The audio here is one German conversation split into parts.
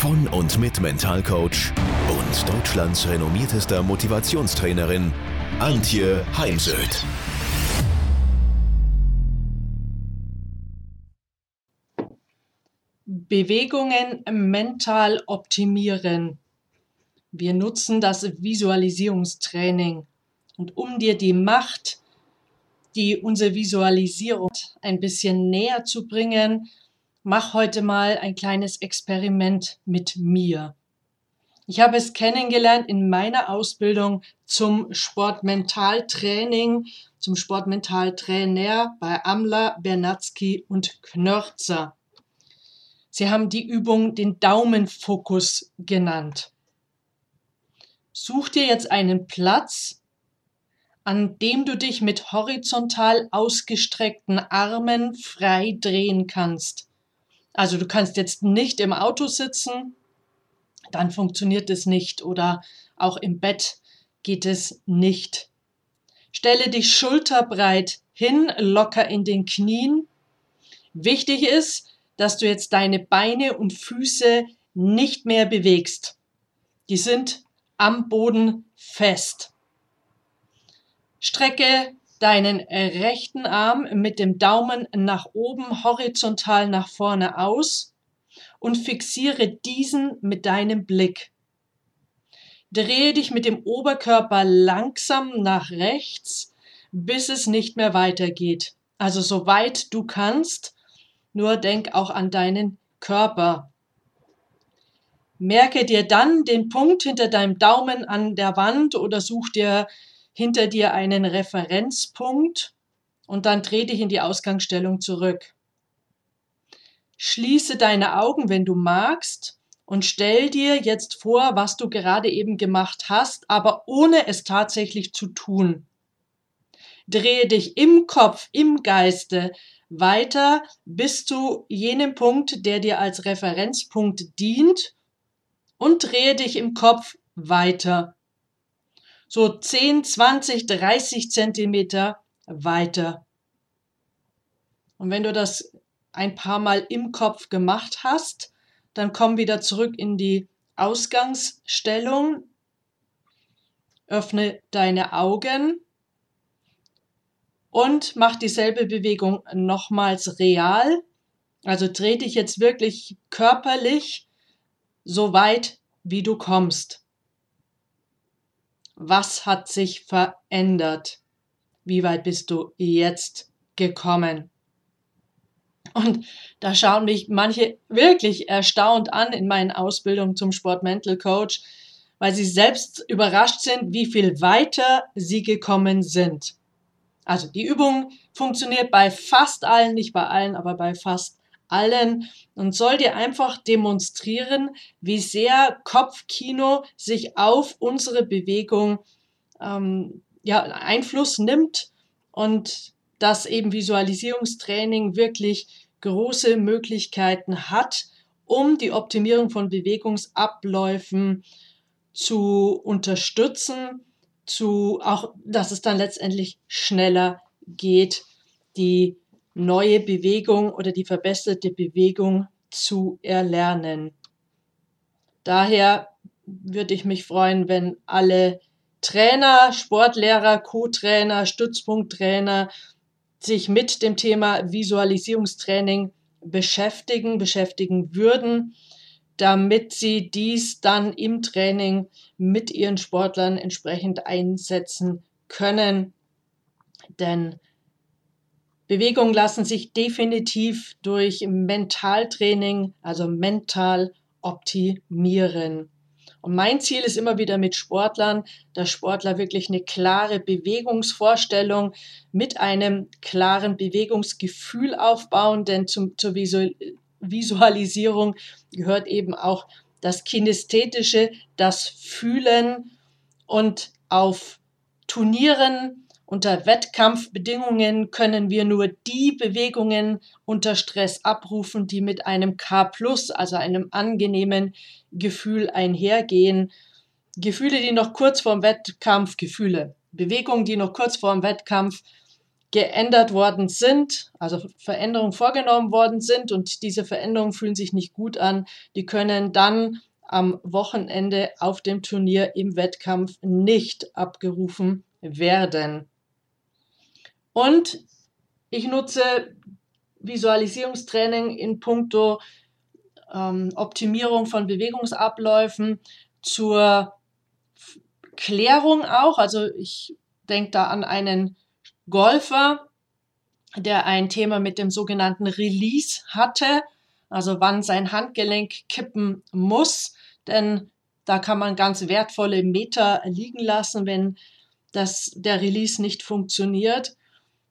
von und mit Mentalcoach und Deutschlands renommiertester Motivationstrainerin Antje Heimsöth. Bewegungen mental optimieren. Wir nutzen das Visualisierungstraining. Und um dir die Macht, die unsere Visualisierung ein bisschen näher zu bringen, mach heute mal ein kleines Experiment mit mir. Ich habe es kennengelernt in meiner Ausbildung zum Sportmentaltraining, zum Sportmentaltrainer bei Amler, Bernatzky und Knörzer. Sie haben die Übung den Daumenfokus genannt. Such dir jetzt einen Platz, an dem du dich mit horizontal ausgestreckten Armen frei drehen kannst. Also du kannst jetzt nicht im Auto sitzen, dann funktioniert es nicht oder auch im Bett geht es nicht. Stelle dich schulterbreit hin, locker in den Knien. Wichtig ist, dass du jetzt deine Beine und Füße nicht mehr bewegst. Die sind am Boden fest. Strecke deinen rechten Arm mit dem Daumen nach oben horizontal nach vorne aus und fixiere diesen mit deinem Blick. Drehe dich mit dem Oberkörper langsam nach rechts, bis es nicht mehr weitergeht. Also so weit du kannst, nur denk auch an deinen Körper. Merke dir dann den Punkt hinter deinem Daumen an der Wand oder such dir hinter dir einen Referenzpunkt und dann dreh dich in die Ausgangsstellung zurück. Schließe deine Augen, wenn du magst, und stell dir jetzt vor, was du gerade eben gemacht hast, aber ohne es tatsächlich zu tun. Drehe dich im Kopf, im Geiste weiter bis zu jenem Punkt, der dir als Referenzpunkt dient und drehe dich im Kopf weiter so 10, 20, 30 Zentimeter weiter. Und wenn du das ein paar Mal im Kopf gemacht hast, dann komm wieder zurück in die Ausgangsstellung, öffne deine Augen und mach dieselbe Bewegung nochmals real. Also dreh dich jetzt wirklich körperlich so weit, wie du kommst. Was hat sich verändert? Wie weit bist du jetzt gekommen? Und da schauen mich manche wirklich erstaunt an in meinen Ausbildungen zum Sportmental Coach, weil sie selbst überrascht sind, wie viel weiter sie gekommen sind. Also die Übung funktioniert bei fast allen, nicht bei allen, aber bei fast allen und soll dir einfach demonstrieren, wie sehr Kopfkino sich auf unsere Bewegung ähm, ja, Einfluss nimmt und dass eben Visualisierungstraining wirklich große Möglichkeiten hat, um die Optimierung von Bewegungsabläufen zu unterstützen, zu auch, dass es dann letztendlich schneller geht, die neue Bewegung oder die verbesserte Bewegung zu erlernen. Daher würde ich mich freuen, wenn alle Trainer, Sportlehrer, Co-Trainer, Stützpunkttrainer sich mit dem Thema Visualisierungstraining beschäftigen, beschäftigen würden, damit sie dies dann im Training mit ihren Sportlern entsprechend einsetzen können. Denn Bewegungen lassen sich definitiv durch Mentaltraining, also mental optimieren. Und mein Ziel ist immer wieder mit Sportlern, dass Sportler wirklich eine klare Bewegungsvorstellung mit einem klaren Bewegungsgefühl aufbauen, denn zum, zur Visualisierung gehört eben auch das Kinästhetische, das Fühlen und auf Turnieren unter Wettkampfbedingungen können wir nur die Bewegungen unter Stress abrufen, die mit einem K+, also einem angenehmen Gefühl einhergehen. Gefühle, die noch kurz vorm Wettkampf, Gefühle, Bewegungen, die noch kurz vorm Wettkampf geändert worden sind, also Veränderungen vorgenommen worden sind und diese Veränderungen fühlen sich nicht gut an, die können dann am Wochenende auf dem Turnier im Wettkampf nicht abgerufen werden. Und ich nutze Visualisierungstraining in puncto ähm, Optimierung von Bewegungsabläufen zur Klärung auch. Also ich denke da an einen Golfer, der ein Thema mit dem sogenannten Release hatte, also wann sein Handgelenk kippen muss, denn da kann man ganz wertvolle Meter liegen lassen, wenn das, der Release nicht funktioniert.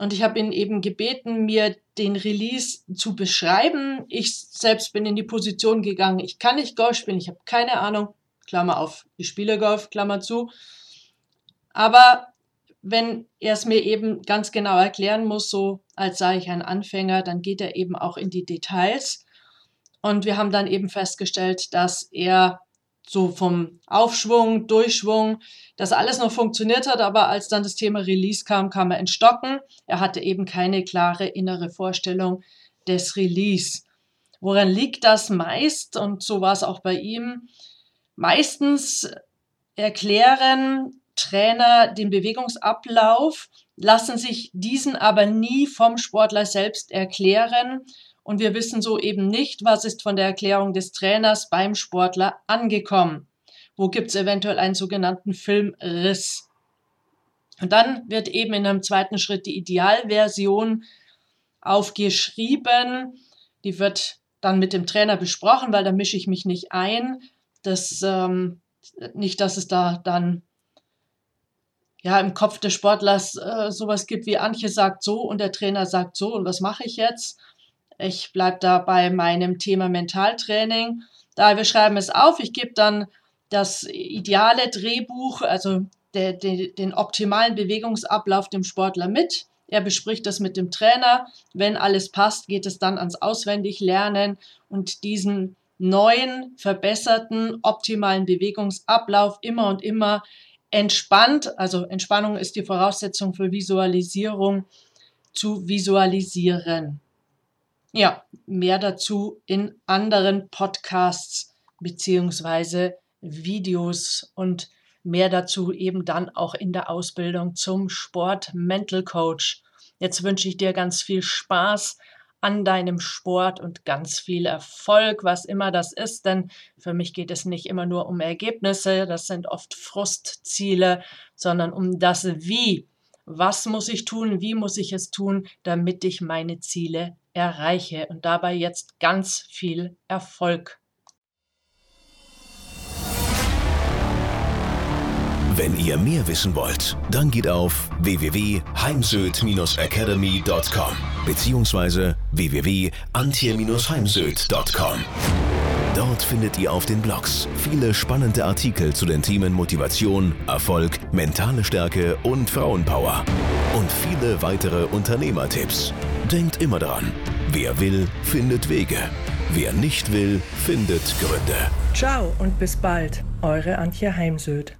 Und ich habe ihn eben gebeten, mir den Release zu beschreiben. Ich selbst bin in die Position gegangen, ich kann nicht Golf spielen, ich habe keine Ahnung, Klammer auf, ich spiele Golf, Klammer zu. Aber wenn er es mir eben ganz genau erklären muss, so als sei ich ein Anfänger, dann geht er eben auch in die Details. Und wir haben dann eben festgestellt, dass er so vom Aufschwung, Durchschwung, das alles noch funktioniert hat, aber als dann das Thema Release kam, kam er in Stocken. Er hatte eben keine klare innere Vorstellung des Release. Woran liegt das meist? Und so war es auch bei ihm. Meistens erklären Trainer den Bewegungsablauf, lassen sich diesen aber nie vom Sportler selbst erklären. Und wir wissen so eben nicht, was ist von der Erklärung des Trainers beim Sportler angekommen. Wo gibt es eventuell einen sogenannten Filmriss? Und dann wird eben in einem zweiten Schritt die Idealversion aufgeschrieben. Die wird dann mit dem Trainer besprochen, weil da mische ich mich nicht ein. Das, ähm, nicht, dass es da dann ja, im Kopf des Sportlers äh, sowas gibt wie Antje sagt so und der Trainer sagt so und was mache ich jetzt? Ich bleibe da bei meinem Thema Mentaltraining. Da wir schreiben es auf, ich gebe dann das ideale Drehbuch, also de, de, den optimalen Bewegungsablauf dem Sportler mit. Er bespricht das mit dem Trainer. Wenn alles passt, geht es dann ans Auswendiglernen und diesen neuen, verbesserten, optimalen Bewegungsablauf immer und immer entspannt, also Entspannung ist die Voraussetzung für Visualisierung, zu visualisieren. Ja, mehr dazu in anderen Podcasts beziehungsweise Videos und mehr dazu eben dann auch in der Ausbildung zum Sport Mental Coach. Jetzt wünsche ich dir ganz viel Spaß an deinem Sport und ganz viel Erfolg, was immer das ist, denn für mich geht es nicht immer nur um Ergebnisse, das sind oft Frustziele, sondern um das Wie. Was muss ich tun? Wie muss ich es tun, damit ich meine Ziele erreiche? Und dabei jetzt ganz viel Erfolg. Wenn ihr mehr wissen wollt, dann geht auf www.heimsöd-academy.com bzw. www.antje-heimsöd.com. Dort findet ihr auf den Blogs viele spannende Artikel zu den Themen Motivation, Erfolg, mentale Stärke und Frauenpower. Und viele weitere Unternehmertipps. Denkt immer daran, wer will, findet Wege. Wer nicht will, findet Gründe. Ciao und bis bald, eure Antje Heimsöd.